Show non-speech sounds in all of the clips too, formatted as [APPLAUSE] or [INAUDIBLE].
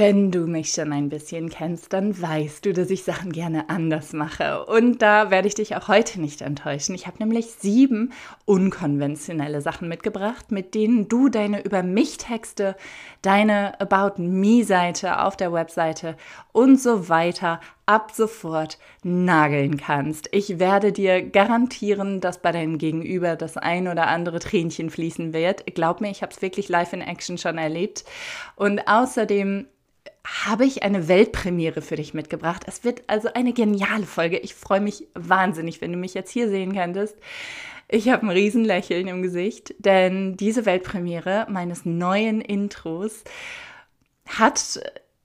Wenn du mich schon ein bisschen kennst, dann weißt du, dass ich Sachen gerne anders mache. Und da werde ich dich auch heute nicht enttäuschen. Ich habe nämlich sieben unkonventionelle Sachen mitgebracht, mit denen du deine Über mich-Texte, deine About Me-Seite auf der Webseite und so weiter ab sofort nageln kannst. Ich werde dir garantieren, dass bei deinem Gegenüber das ein oder andere Tränchen fließen wird. Glaub mir, ich habe es wirklich live in Action schon erlebt. Und außerdem habe ich eine Weltpremiere für dich mitgebracht. Es wird also eine geniale Folge. Ich freue mich wahnsinnig, wenn du mich jetzt hier sehen könntest. Ich habe ein Riesenlächeln im Gesicht, denn diese Weltpremiere meines neuen Intros hat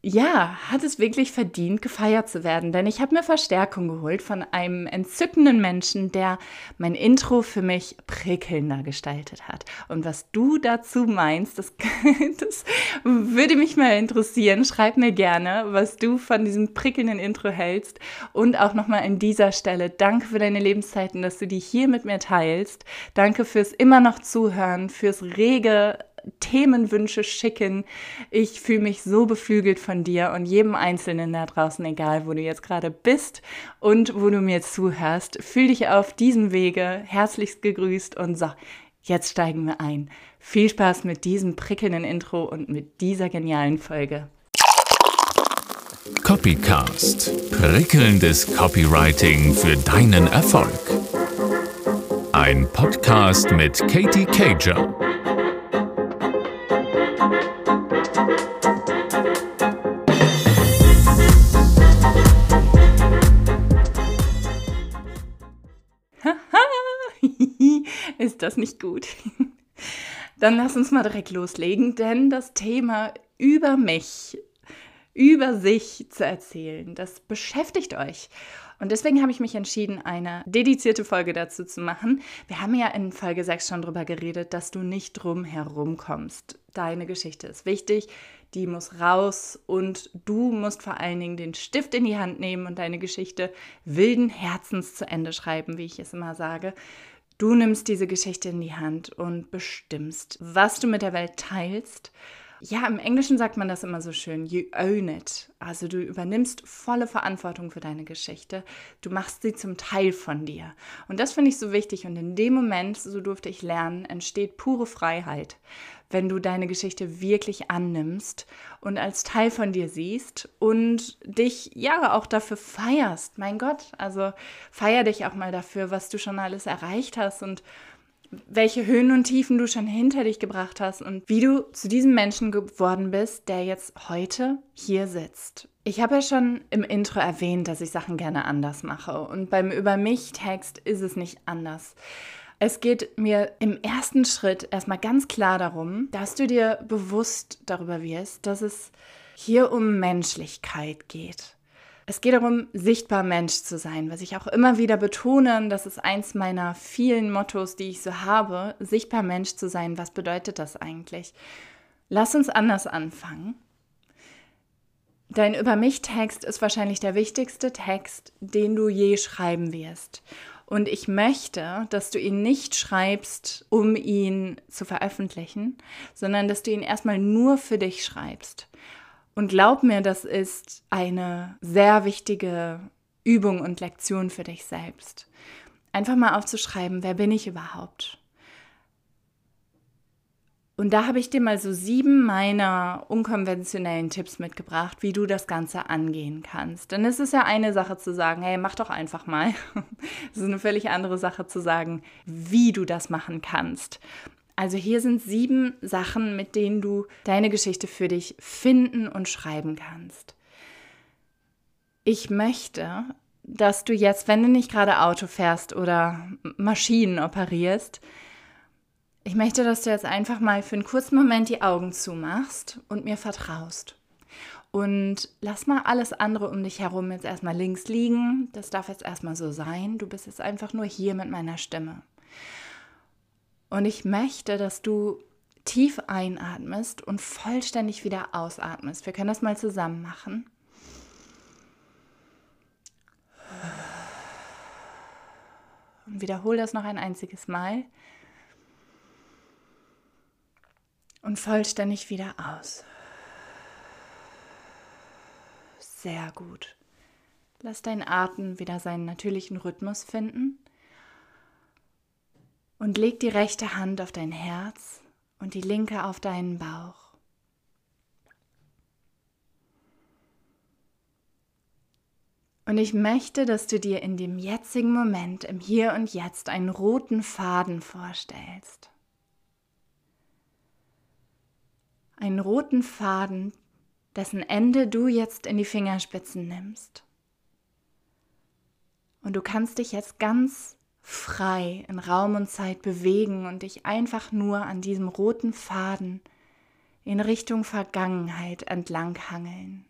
ja, hat es wirklich verdient, gefeiert zu werden. Denn ich habe mir Verstärkung geholt von einem entzückenden Menschen, der mein Intro für mich prickelnder gestaltet hat. Und was du dazu meinst, das, [LAUGHS] das würde mich mal interessieren. Schreib mir gerne, was du von diesem prickelnden Intro hältst. Und auch nochmal an dieser Stelle, danke für deine Lebenszeiten, dass du die hier mit mir teilst. Danke fürs immer noch Zuhören, fürs rege Themenwünsche schicken. Ich fühle mich so beflügelt von dir und jedem Einzelnen da draußen, egal wo du jetzt gerade bist und wo du mir zuhörst. Fühl dich auf diesem Wege herzlichst gegrüßt und so, jetzt steigen wir ein. Viel Spaß mit diesem prickelnden Intro und mit dieser genialen Folge. Copycast. Prickelndes Copywriting für deinen Erfolg. Ein Podcast mit Katie Cager. Das nicht gut? [LAUGHS] Dann lass uns mal direkt loslegen, denn das Thema über mich, über sich zu erzählen, das beschäftigt euch. Und deswegen habe ich mich entschieden, eine dedizierte Folge dazu zu machen. Wir haben ja in Folge 6 schon darüber geredet, dass du nicht drum herum kommst. Deine Geschichte ist wichtig, die muss raus und du musst vor allen Dingen den Stift in die Hand nehmen und deine Geschichte wilden Herzens zu Ende schreiben, wie ich es immer sage. Du nimmst diese Geschichte in die Hand und bestimmst, was du mit der Welt teilst. Ja, im Englischen sagt man das immer so schön, you own it. Also du übernimmst volle Verantwortung für deine Geschichte. Du machst sie zum Teil von dir. Und das finde ich so wichtig. Und in dem Moment, so durfte ich lernen, entsteht pure Freiheit wenn du deine Geschichte wirklich annimmst und als Teil von dir siehst und dich ja auch dafür feierst. Mein Gott, also feier dich auch mal dafür, was du schon alles erreicht hast und welche Höhen und Tiefen du schon hinter dich gebracht hast und wie du zu diesem Menschen geworden bist, der jetzt heute hier sitzt. Ich habe ja schon im Intro erwähnt, dass ich Sachen gerne anders mache und beim Über mich Text ist es nicht anders. Es geht mir im ersten Schritt erstmal ganz klar darum, dass du dir bewusst darüber wirst, dass es hier um Menschlichkeit geht. Es geht darum, sichtbar Mensch zu sein, was ich auch immer wieder betone. Das ist eins meiner vielen Mottos, die ich so habe. Sichtbar Mensch zu sein, was bedeutet das eigentlich? Lass uns anders anfangen. Dein Über mich Text ist wahrscheinlich der wichtigste Text, den du je schreiben wirst. Und ich möchte, dass du ihn nicht schreibst, um ihn zu veröffentlichen, sondern dass du ihn erstmal nur für dich schreibst. Und glaub mir, das ist eine sehr wichtige Übung und Lektion für dich selbst. Einfach mal aufzuschreiben, wer bin ich überhaupt? Und da habe ich dir mal so sieben meiner unkonventionellen Tipps mitgebracht, wie du das Ganze angehen kannst. Denn es ist ja eine Sache zu sagen, hey, mach doch einfach mal. [LAUGHS] Es ist eine völlig andere Sache zu sagen, wie du das machen kannst. Also hier sind sieben Sachen, mit denen du deine Geschichte für dich finden und schreiben kannst. Ich möchte, dass du jetzt, wenn du nicht gerade Auto fährst oder Maschinen operierst, ich möchte, dass du jetzt einfach mal für einen kurzen Moment die Augen zumachst und mir vertraust. Und lass mal alles andere um dich herum jetzt erstmal links liegen. Das darf jetzt erstmal so sein. Du bist jetzt einfach nur hier mit meiner Stimme. Und ich möchte, dass du tief einatmest und vollständig wieder ausatmest. Wir können das mal zusammen machen. Und wiederhole das noch ein einziges Mal und vollständig wieder aus. Sehr gut. Lass deinen Atem wieder seinen natürlichen Rhythmus finden. Und leg die rechte Hand auf dein Herz und die linke auf deinen Bauch. Und ich möchte, dass du dir in dem jetzigen Moment, im Hier und Jetzt, einen roten Faden vorstellst. Einen roten Faden, dessen Ende du jetzt in die Fingerspitzen nimmst. Und du kannst dich jetzt ganz frei in Raum und Zeit bewegen und dich einfach nur an diesem roten Faden in Richtung Vergangenheit entlang hangeln.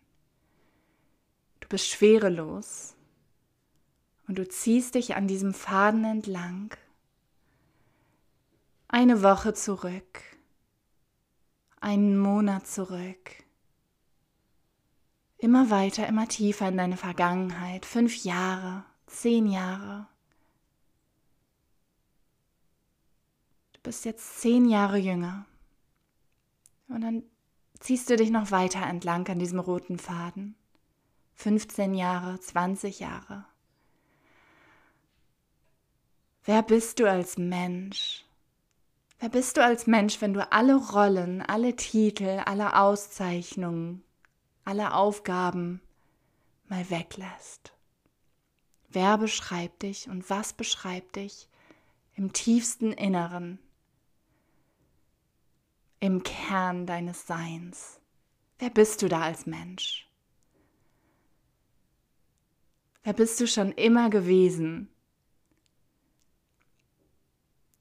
Du bist schwerelos und du ziehst dich an diesem Faden entlang. Eine Woche zurück, einen Monat zurück, immer weiter, immer tiefer in deine Vergangenheit, fünf Jahre, zehn Jahre. Du bist jetzt zehn Jahre jünger und dann ziehst du dich noch weiter entlang an diesem roten Faden. 15 Jahre, 20 Jahre. Wer bist du als Mensch? Wer bist du als Mensch, wenn du alle Rollen, alle Titel, alle Auszeichnungen, alle Aufgaben mal weglässt? Wer beschreibt dich und was beschreibt dich im tiefsten Inneren, im Kern deines Seins? Wer bist du da als Mensch? Wer bist du schon immer gewesen?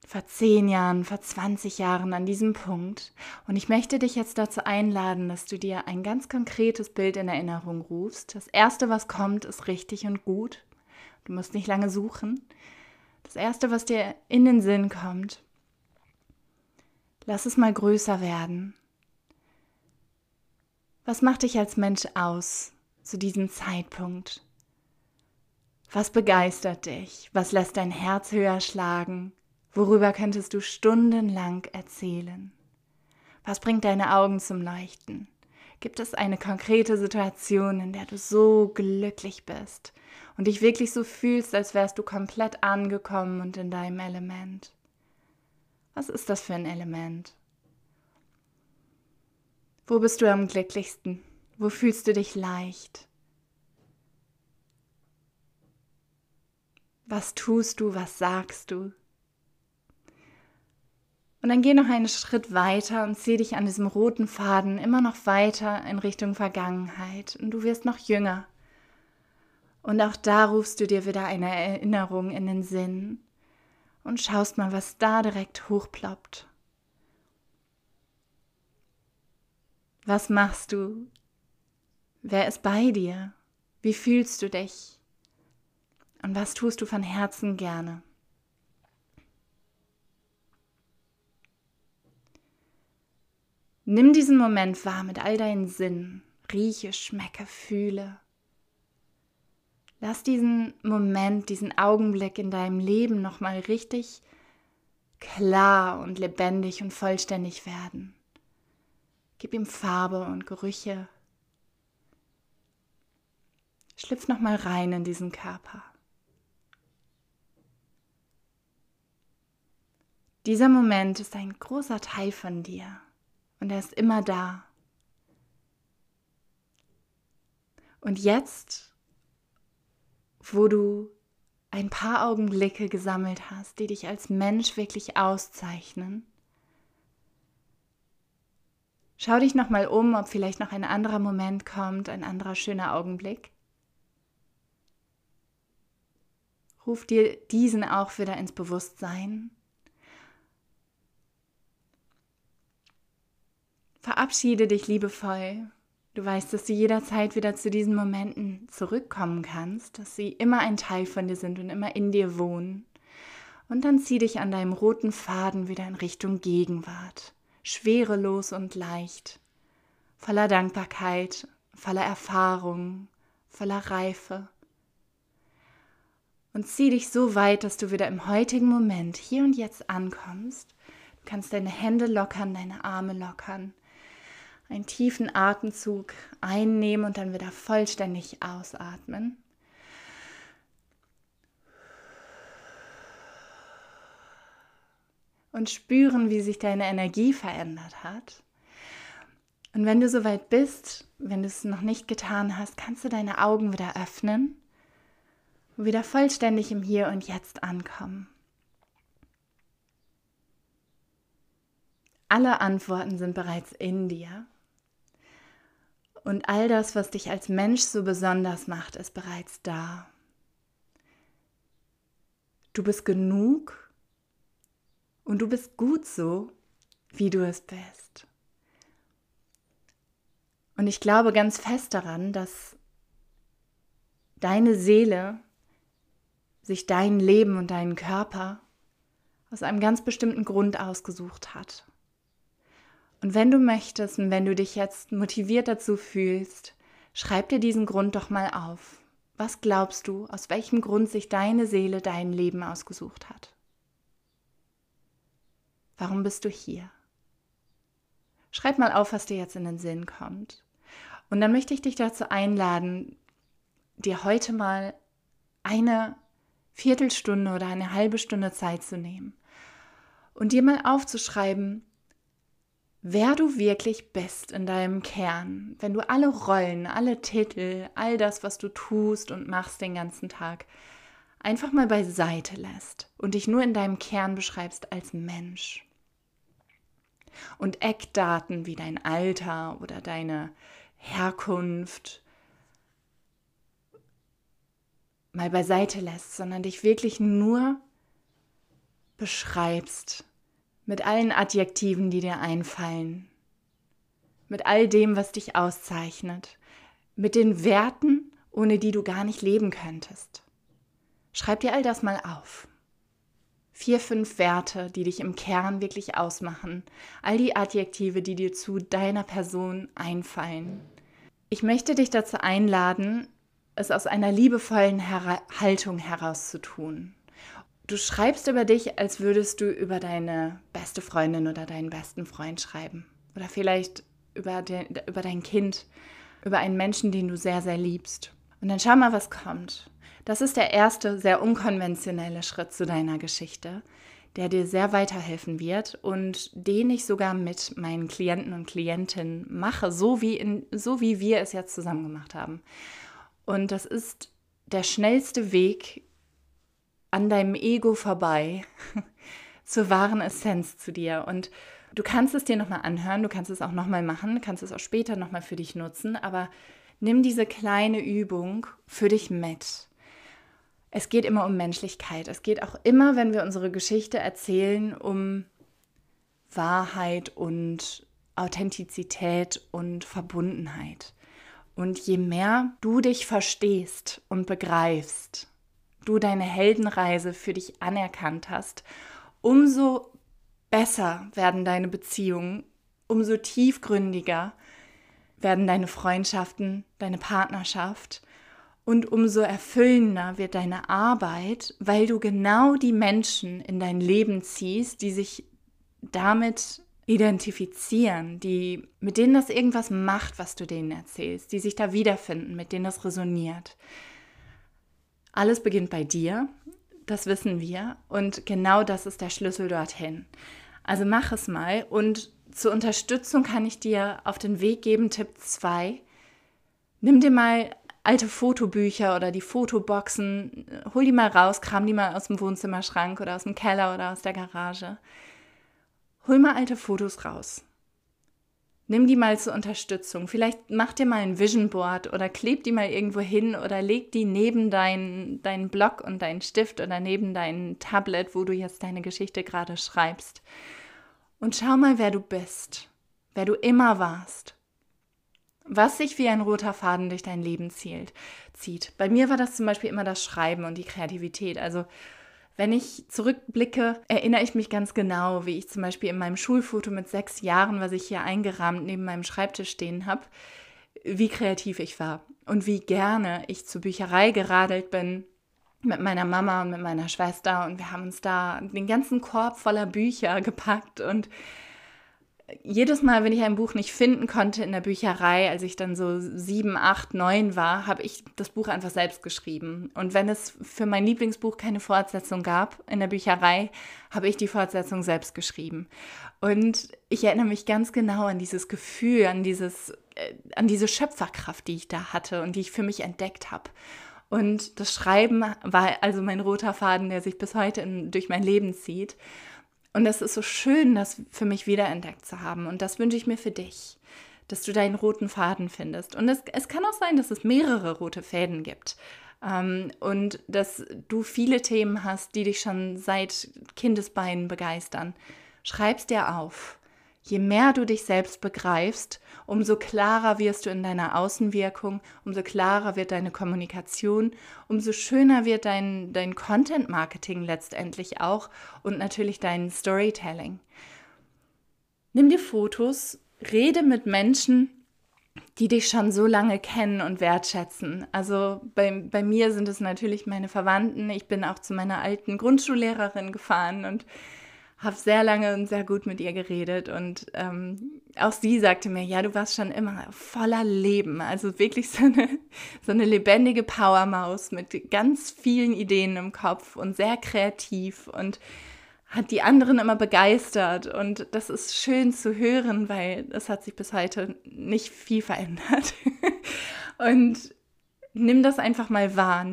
Vor zehn Jahren, vor 20 Jahren an diesem Punkt. Und ich möchte dich jetzt dazu einladen, dass du dir ein ganz konkretes Bild in Erinnerung rufst. Das Erste, was kommt, ist richtig und gut. Du musst nicht lange suchen. Das Erste, was dir in den Sinn kommt, lass es mal größer werden. Was macht dich als Mensch aus zu diesem Zeitpunkt? Was begeistert dich? Was lässt dein Herz höher schlagen? Worüber könntest du stundenlang erzählen? Was bringt deine Augen zum Leuchten? Gibt es eine konkrete Situation, in der du so glücklich bist und dich wirklich so fühlst, als wärst du komplett angekommen und in deinem Element? Was ist das für ein Element? Wo bist du am glücklichsten? Wo fühlst du dich leicht? Was tust du? Was sagst du? Und dann geh noch einen Schritt weiter und zieh dich an diesem roten Faden immer noch weiter in Richtung Vergangenheit. Und du wirst noch jünger. Und auch da rufst du dir wieder eine Erinnerung in den Sinn und schaust mal, was da direkt hochploppt. Was machst du? Wer ist bei dir? Wie fühlst du dich? Und was tust du von Herzen gerne? Nimm diesen Moment wahr mit all deinen Sinnen. Rieche, schmecke, fühle. Lass diesen Moment, diesen Augenblick in deinem Leben nochmal richtig klar und lebendig und vollständig werden. Gib ihm Farbe und Gerüche. Schlüpf nochmal rein in diesen Körper. Dieser Moment ist ein großer Teil von dir und er ist immer da. Und jetzt, wo du ein paar Augenblicke gesammelt hast, die dich als Mensch wirklich auszeichnen, schau dich nochmal um, ob vielleicht noch ein anderer Moment kommt, ein anderer schöner Augenblick. Ruf dir diesen auch wieder ins Bewusstsein Verabschiede dich liebevoll. Du weißt, dass du jederzeit wieder zu diesen Momenten zurückkommen kannst, dass sie immer ein Teil von dir sind und immer in dir wohnen. Und dann zieh dich an deinem roten Faden wieder in Richtung Gegenwart, schwerelos und leicht, voller Dankbarkeit, voller Erfahrung, voller Reife. Und zieh dich so weit, dass du wieder im heutigen Moment hier und jetzt ankommst. Du kannst deine Hände lockern, deine Arme lockern einen tiefen Atemzug einnehmen und dann wieder vollständig ausatmen. Und spüren, wie sich deine Energie verändert hat. Und wenn du soweit bist, wenn du es noch nicht getan hast, kannst du deine Augen wieder öffnen und wieder vollständig im Hier und Jetzt ankommen. Alle Antworten sind bereits in dir. Und all das, was dich als Mensch so besonders macht, ist bereits da. Du bist genug und du bist gut so, wie du es bist. Und ich glaube ganz fest daran, dass deine Seele sich dein Leben und deinen Körper aus einem ganz bestimmten Grund ausgesucht hat. Und wenn du möchtest und wenn du dich jetzt motiviert dazu fühlst, schreib dir diesen Grund doch mal auf. Was glaubst du, aus welchem Grund sich deine Seele dein Leben ausgesucht hat? Warum bist du hier? Schreib mal auf, was dir jetzt in den Sinn kommt. Und dann möchte ich dich dazu einladen, dir heute mal eine Viertelstunde oder eine halbe Stunde Zeit zu nehmen und dir mal aufzuschreiben, wer du wirklich bist in deinem Kern, wenn du alle Rollen, alle Titel, all das, was du tust und machst den ganzen Tag, einfach mal beiseite lässt und dich nur in deinem Kern beschreibst als Mensch. Und Eckdaten wie dein Alter oder deine Herkunft mal beiseite lässt, sondern dich wirklich nur beschreibst mit allen Adjektiven, die dir einfallen, mit all dem, was dich auszeichnet, mit den Werten, ohne die du gar nicht leben könntest. Schreib dir all das mal auf. Vier, fünf Werte, die dich im Kern wirklich ausmachen, all die Adjektive, die dir zu deiner Person einfallen. Ich möchte dich dazu einladen, es aus einer liebevollen Her Haltung heraus zu tun. Du schreibst über dich, als würdest du über deine beste Freundin oder deinen besten Freund schreiben. Oder vielleicht über, de, über dein Kind, über einen Menschen, den du sehr, sehr liebst. Und dann schau mal, was kommt. Das ist der erste, sehr unkonventionelle Schritt zu deiner Geschichte, der dir sehr weiterhelfen wird und den ich sogar mit meinen Klienten und Klientinnen mache, so wie, in, so wie wir es jetzt zusammen gemacht haben. Und das ist der schnellste Weg an deinem Ego vorbei [LAUGHS] zur wahren Essenz zu dir. Und du kannst es dir nochmal anhören, du kannst es auch nochmal machen, kannst es auch später nochmal für dich nutzen, aber nimm diese kleine Übung für dich mit. Es geht immer um Menschlichkeit. Es geht auch immer, wenn wir unsere Geschichte erzählen, um Wahrheit und Authentizität und Verbundenheit. Und je mehr du dich verstehst und begreifst, du deine Heldenreise für dich anerkannt hast, umso besser werden deine Beziehungen, umso tiefgründiger werden deine Freundschaften, deine Partnerschaft und umso erfüllender wird deine Arbeit, weil du genau die Menschen in dein Leben ziehst, die sich damit identifizieren, die mit denen das irgendwas macht, was du denen erzählst, die sich da wiederfinden, mit denen das resoniert. Alles beginnt bei dir, das wissen wir. Und genau das ist der Schlüssel dorthin. Also mach es mal. Und zur Unterstützung kann ich dir auf den Weg geben, Tipp 2. Nimm dir mal alte Fotobücher oder die Fotoboxen, hol die mal raus, kram die mal aus dem Wohnzimmerschrank oder aus dem Keller oder aus der Garage. Hol mal alte Fotos raus. Nimm die mal zur Unterstützung. Vielleicht mach dir mal ein Vision Board oder kleb die mal irgendwo hin oder leg die neben deinen dein Block und deinen Stift oder neben dein Tablet, wo du jetzt deine Geschichte gerade schreibst. Und schau mal, wer du bist, wer du immer warst. Was sich wie ein roter Faden durch dein Leben zielt, zieht. Bei mir war das zum Beispiel immer das Schreiben und die Kreativität. Also wenn ich zurückblicke, erinnere ich mich ganz genau, wie ich zum Beispiel in meinem Schulfoto mit sechs Jahren, was ich hier eingerahmt neben meinem Schreibtisch stehen habe, wie kreativ ich war und wie gerne ich zur Bücherei geradelt bin mit meiner Mama und mit meiner Schwester. Und wir haben uns da den ganzen Korb voller Bücher gepackt und jedes Mal, wenn ich ein Buch nicht finden konnte in der Bücherei, als ich dann so sieben, acht, neun war, habe ich das Buch einfach selbst geschrieben. Und wenn es für mein Lieblingsbuch keine Fortsetzung gab in der Bücherei, habe ich die Fortsetzung selbst geschrieben. Und ich erinnere mich ganz genau an dieses Gefühl, an dieses, äh, an diese Schöpferkraft, die ich da hatte und die ich für mich entdeckt habe. Und das Schreiben war also mein roter Faden, der sich bis heute in, durch mein Leben zieht. Und es ist so schön, das für mich wiederentdeckt zu haben. Und das wünsche ich mir für dich, dass du deinen roten Faden findest. Und es, es kann auch sein, dass es mehrere rote Fäden gibt. Ähm, und dass du viele Themen hast, die dich schon seit Kindesbeinen begeistern. Schreib's dir auf. Je mehr du dich selbst begreifst, umso klarer wirst du in deiner Außenwirkung, umso klarer wird deine Kommunikation, umso schöner wird dein, dein Content-Marketing letztendlich auch und natürlich dein Storytelling. Nimm dir Fotos, rede mit Menschen, die dich schon so lange kennen und wertschätzen. Also bei, bei mir sind es natürlich meine Verwandten. Ich bin auch zu meiner alten Grundschullehrerin gefahren und habe sehr lange und sehr gut mit ihr geredet und ähm, auch sie sagte mir, ja, du warst schon immer voller Leben, also wirklich so eine, so eine lebendige Powermaus mit ganz vielen Ideen im Kopf und sehr kreativ und hat die anderen immer begeistert und das ist schön zu hören, weil es hat sich bis heute nicht viel verändert. [LAUGHS] und nimm das einfach mal wahr,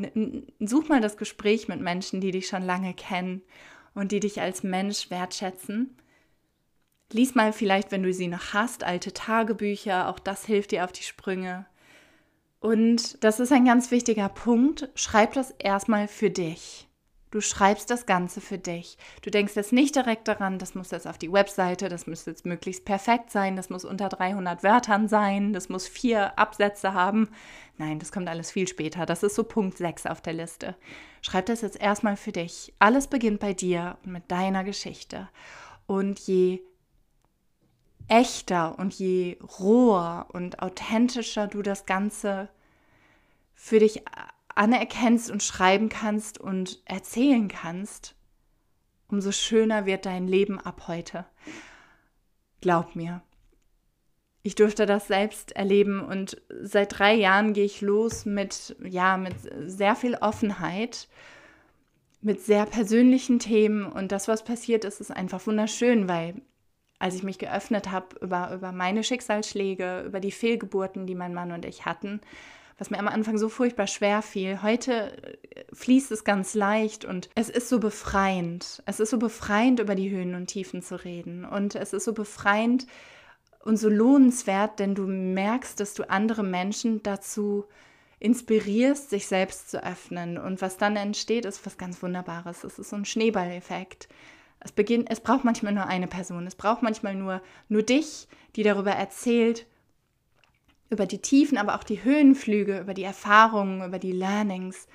such mal das Gespräch mit Menschen, die dich schon lange kennen und die dich als Mensch wertschätzen. Lies mal vielleicht, wenn du sie noch hast, alte Tagebücher, auch das hilft dir auf die Sprünge. Und das ist ein ganz wichtiger Punkt. Schreib das erstmal für dich. Du schreibst das Ganze für dich. Du denkst jetzt nicht direkt daran, das muss jetzt auf die Webseite, das muss jetzt möglichst perfekt sein, das muss unter 300 Wörtern sein, das muss vier Absätze haben. Nein, das kommt alles viel später. Das ist so Punkt 6 auf der Liste. Schreib das jetzt erstmal für dich. Alles beginnt bei dir und mit deiner Geschichte. Und je echter und je roher und authentischer du das Ganze für dich anerkennst und schreiben kannst und erzählen kannst, umso schöner wird dein Leben ab heute. Glaub mir. Ich durfte das selbst erleben und seit drei Jahren gehe ich los mit, ja, mit sehr viel Offenheit, mit sehr persönlichen Themen und das, was passiert ist, ist einfach wunderschön, weil als ich mich geöffnet habe über, über meine Schicksalsschläge, über die Fehlgeburten, die mein Mann und ich hatten, was mir am Anfang so furchtbar schwer fiel. Heute äh, fließt es ganz leicht und es ist so befreiend. Es ist so befreiend, über die Höhen und Tiefen zu reden. Und es ist so befreiend und so lohnenswert, denn du merkst, dass du andere Menschen dazu inspirierst, sich selbst zu öffnen. Und was dann entsteht, ist was ganz Wunderbares. Es ist so ein Schneeballeffekt. Es, beginnt, es braucht manchmal nur eine Person. Es braucht manchmal nur, nur dich, die darüber erzählt, über die Tiefen, aber auch die Höhenflüge, über die Erfahrungen, über die Learnings,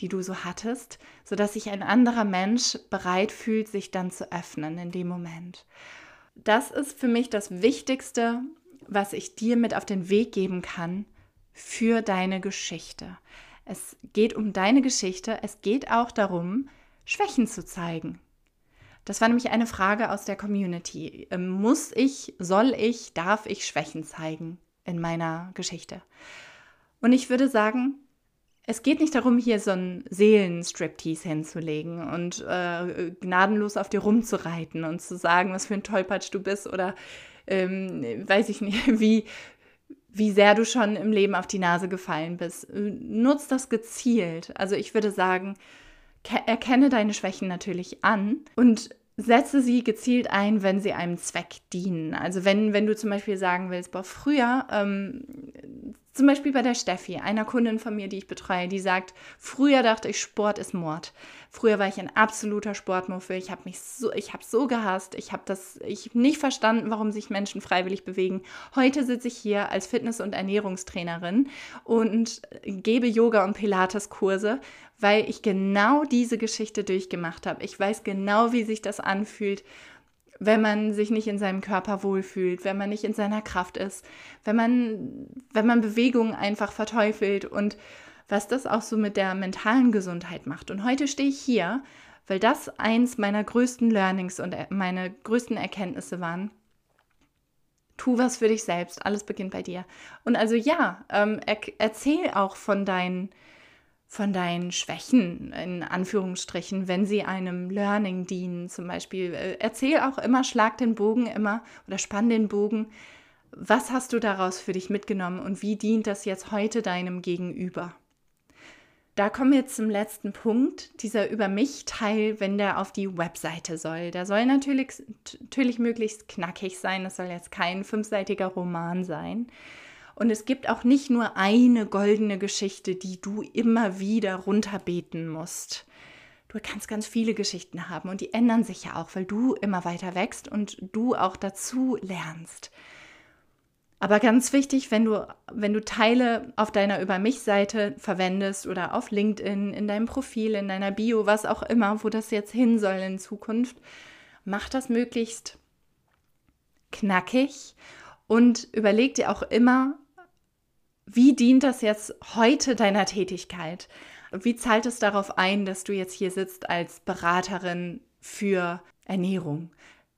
die du so hattest, sodass sich ein anderer Mensch bereit fühlt, sich dann zu öffnen in dem Moment. Das ist für mich das Wichtigste, was ich dir mit auf den Weg geben kann für deine Geschichte. Es geht um deine Geschichte, es geht auch darum, Schwächen zu zeigen. Das war nämlich eine Frage aus der Community. Muss ich, soll ich, darf ich Schwächen zeigen? In meiner Geschichte. Und ich würde sagen, es geht nicht darum, hier so einen Seelenstriptease hinzulegen und äh, gnadenlos auf dir rumzureiten und zu sagen, was für ein Tollpatsch du bist oder ähm, weiß ich nicht, [LAUGHS] wie, wie sehr du schon im Leben auf die Nase gefallen bist. Nutz das gezielt. Also ich würde sagen, erkenne deine Schwächen natürlich an und setze sie gezielt ein, wenn sie einem Zweck dienen. Also wenn, wenn du zum Beispiel sagen willst, boah, früher, ähm, zum Beispiel bei der Steffi, einer Kundin von mir, die ich betreue, die sagt, früher dachte ich, Sport ist Mord. Früher war ich ein absoluter Sportmuffel. Ich habe mich so, ich habe so gehasst. Ich habe das, ich nicht verstanden, warum sich Menschen freiwillig bewegen. Heute sitze ich hier als Fitness- und Ernährungstrainerin und gebe Yoga- und Pilates-Kurse, weil ich genau diese Geschichte durchgemacht habe. Ich weiß genau, wie sich das anfühlt, wenn man sich nicht in seinem Körper wohlfühlt, wenn man nicht in seiner Kraft ist, wenn man, wenn man Bewegungen einfach verteufelt und was das auch so mit der mentalen Gesundheit macht. Und heute stehe ich hier, weil das eins meiner größten Learnings und meine größten Erkenntnisse waren. Tu was für dich selbst. Alles beginnt bei dir. Und also ja, ähm, er, erzähl auch von deinen, von deinen Schwächen, in Anführungsstrichen, wenn sie einem Learning dienen. Zum Beispiel, äh, erzähl auch immer, schlag den Bogen immer oder spann den Bogen. Was hast du daraus für dich mitgenommen und wie dient das jetzt heute deinem Gegenüber? Da kommen wir zum letzten Punkt, dieser Über mich-Teil, wenn der auf die Webseite soll. Der soll natürlich, natürlich möglichst knackig sein, das soll jetzt kein fünfseitiger Roman sein. Und es gibt auch nicht nur eine goldene Geschichte, die du immer wieder runterbeten musst. Du kannst ganz viele Geschichten haben und die ändern sich ja auch, weil du immer weiter wächst und du auch dazu lernst. Aber ganz wichtig, wenn du, wenn du Teile auf deiner Über mich-Seite verwendest oder auf LinkedIn, in deinem Profil, in deiner Bio, was auch immer, wo das jetzt hin soll in Zukunft, mach das möglichst knackig und überleg dir auch immer, wie dient das jetzt heute deiner Tätigkeit? Wie zahlt es darauf ein, dass du jetzt hier sitzt als Beraterin für Ernährung?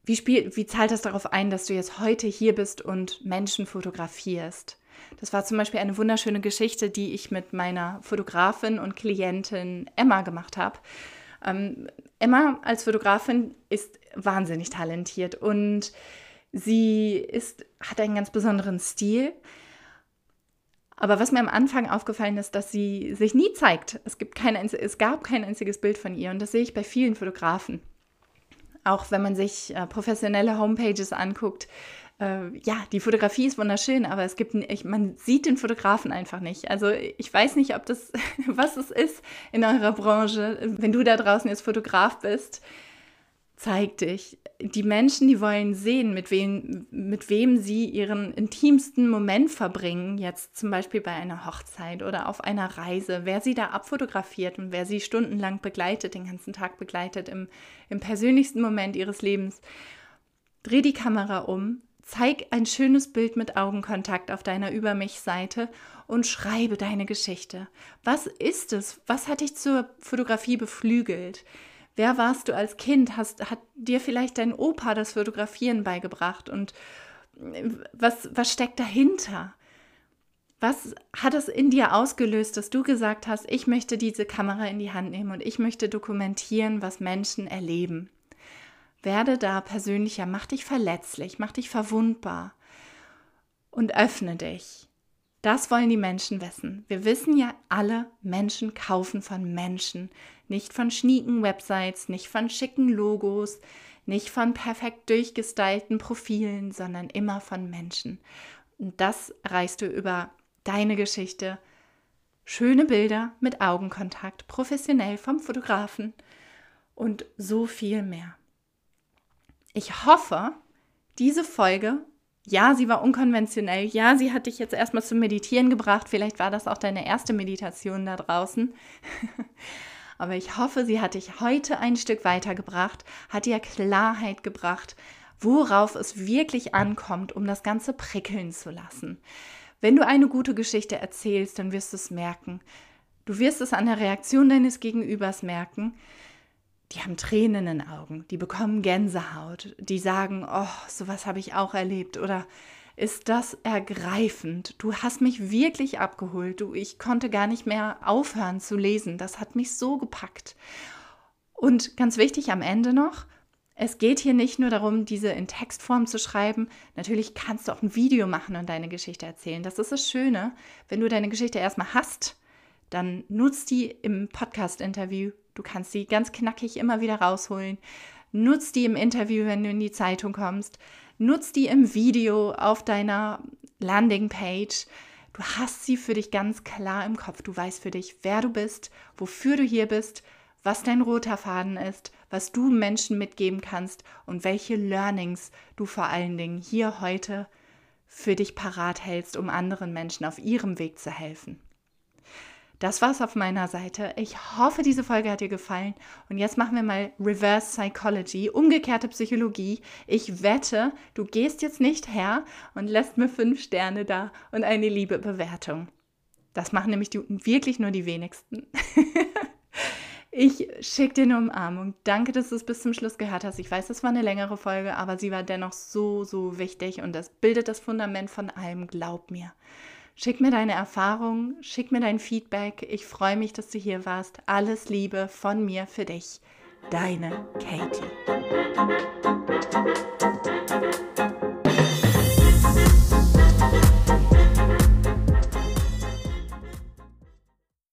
Wie, spiel, wie zahlt das darauf ein, dass du jetzt heute hier bist und Menschen fotografierst? Das war zum Beispiel eine wunderschöne Geschichte, die ich mit meiner Fotografin und Klientin Emma gemacht habe. Ähm, Emma als Fotografin ist wahnsinnig talentiert und sie ist, hat einen ganz besonderen Stil. Aber was mir am Anfang aufgefallen ist, dass sie sich nie zeigt. Es, gibt kein, es gab kein einziges Bild von ihr und das sehe ich bei vielen Fotografen auch wenn man sich äh, professionelle Homepages anguckt, äh, ja, die Fotografie ist wunderschön, aber es gibt, ich, man sieht den Fotografen einfach nicht. Also ich weiß nicht, ob das, [LAUGHS] was es ist in eurer Branche, wenn du da draußen jetzt Fotograf bist zeig dich. Die Menschen, die wollen sehen, mit wem, mit wem sie ihren intimsten Moment verbringen, jetzt zum Beispiel bei einer Hochzeit oder auf einer Reise, wer sie da abfotografiert und wer sie stundenlang begleitet, den ganzen Tag begleitet im, im persönlichsten Moment ihres Lebens. Dreh die Kamera um, zeig ein schönes Bild mit Augenkontakt auf deiner Über mich-Seite und schreibe deine Geschichte. Was ist es? Was hat dich zur Fotografie beflügelt? Wer warst du als Kind? Hast, hat dir vielleicht dein Opa das Fotografieren beigebracht? Und äh, was, was steckt dahinter? Was hat es in dir ausgelöst, dass du gesagt hast, ich möchte diese Kamera in die Hand nehmen und ich möchte dokumentieren, was Menschen erleben? Werde da persönlicher, mach dich verletzlich, mach dich verwundbar und öffne dich. Das wollen die Menschen wissen. Wir wissen ja alle, Menschen kaufen von Menschen, nicht von schnieken Websites, nicht von schicken Logos, nicht von perfekt durchgestylten Profilen, sondern immer von Menschen. Und das erreichst du über deine Geschichte. Schöne Bilder mit Augenkontakt, professionell vom Fotografen und so viel mehr. Ich hoffe, diese Folge ja, sie war unkonventionell. Ja, sie hat dich jetzt erstmal zum Meditieren gebracht. Vielleicht war das auch deine erste Meditation da draußen. [LAUGHS] Aber ich hoffe, sie hat dich heute ein Stück weitergebracht, hat dir Klarheit gebracht, worauf es wirklich ankommt, um das Ganze prickeln zu lassen. Wenn du eine gute Geschichte erzählst, dann wirst du es merken. Du wirst es an der Reaktion deines Gegenübers merken die haben Tränen in den Augen, die bekommen Gänsehaut, die sagen, oh, sowas habe ich auch erlebt oder ist das ergreifend. Du hast mich wirklich abgeholt. Du, ich konnte gar nicht mehr aufhören zu lesen. Das hat mich so gepackt. Und ganz wichtig am Ende noch, es geht hier nicht nur darum, diese in Textform zu schreiben. Natürlich kannst du auch ein Video machen und deine Geschichte erzählen. Das ist das Schöne. Wenn du deine Geschichte erstmal hast, dann nutzt die im Podcast-Interview Du kannst sie ganz knackig immer wieder rausholen. Nutz die im Interview, wenn du in die Zeitung kommst. Nutz die im Video auf deiner Landingpage. Du hast sie für dich ganz klar im Kopf. Du weißt für dich, wer du bist, wofür du hier bist, was dein roter Faden ist, was du Menschen mitgeben kannst und welche Learnings du vor allen Dingen hier heute für dich parat hältst, um anderen Menschen auf ihrem Weg zu helfen. Das war's auf meiner Seite. Ich hoffe, diese Folge hat dir gefallen. Und jetzt machen wir mal Reverse Psychology, umgekehrte Psychologie. Ich wette, du gehst jetzt nicht her und lässt mir fünf Sterne da und eine liebe Bewertung. Das machen nämlich die, wirklich nur die wenigsten. [LAUGHS] Ich schicke dir eine Umarmung. Danke, dass du es bis zum Schluss gehört hast. Ich weiß, das war eine längere Folge, aber sie war dennoch so, so wichtig und das bildet das Fundament von allem. Glaub mir. Schick mir deine Erfahrungen, schick mir dein Feedback. Ich freue mich, dass du hier warst. Alles Liebe von mir für dich. Deine Katie.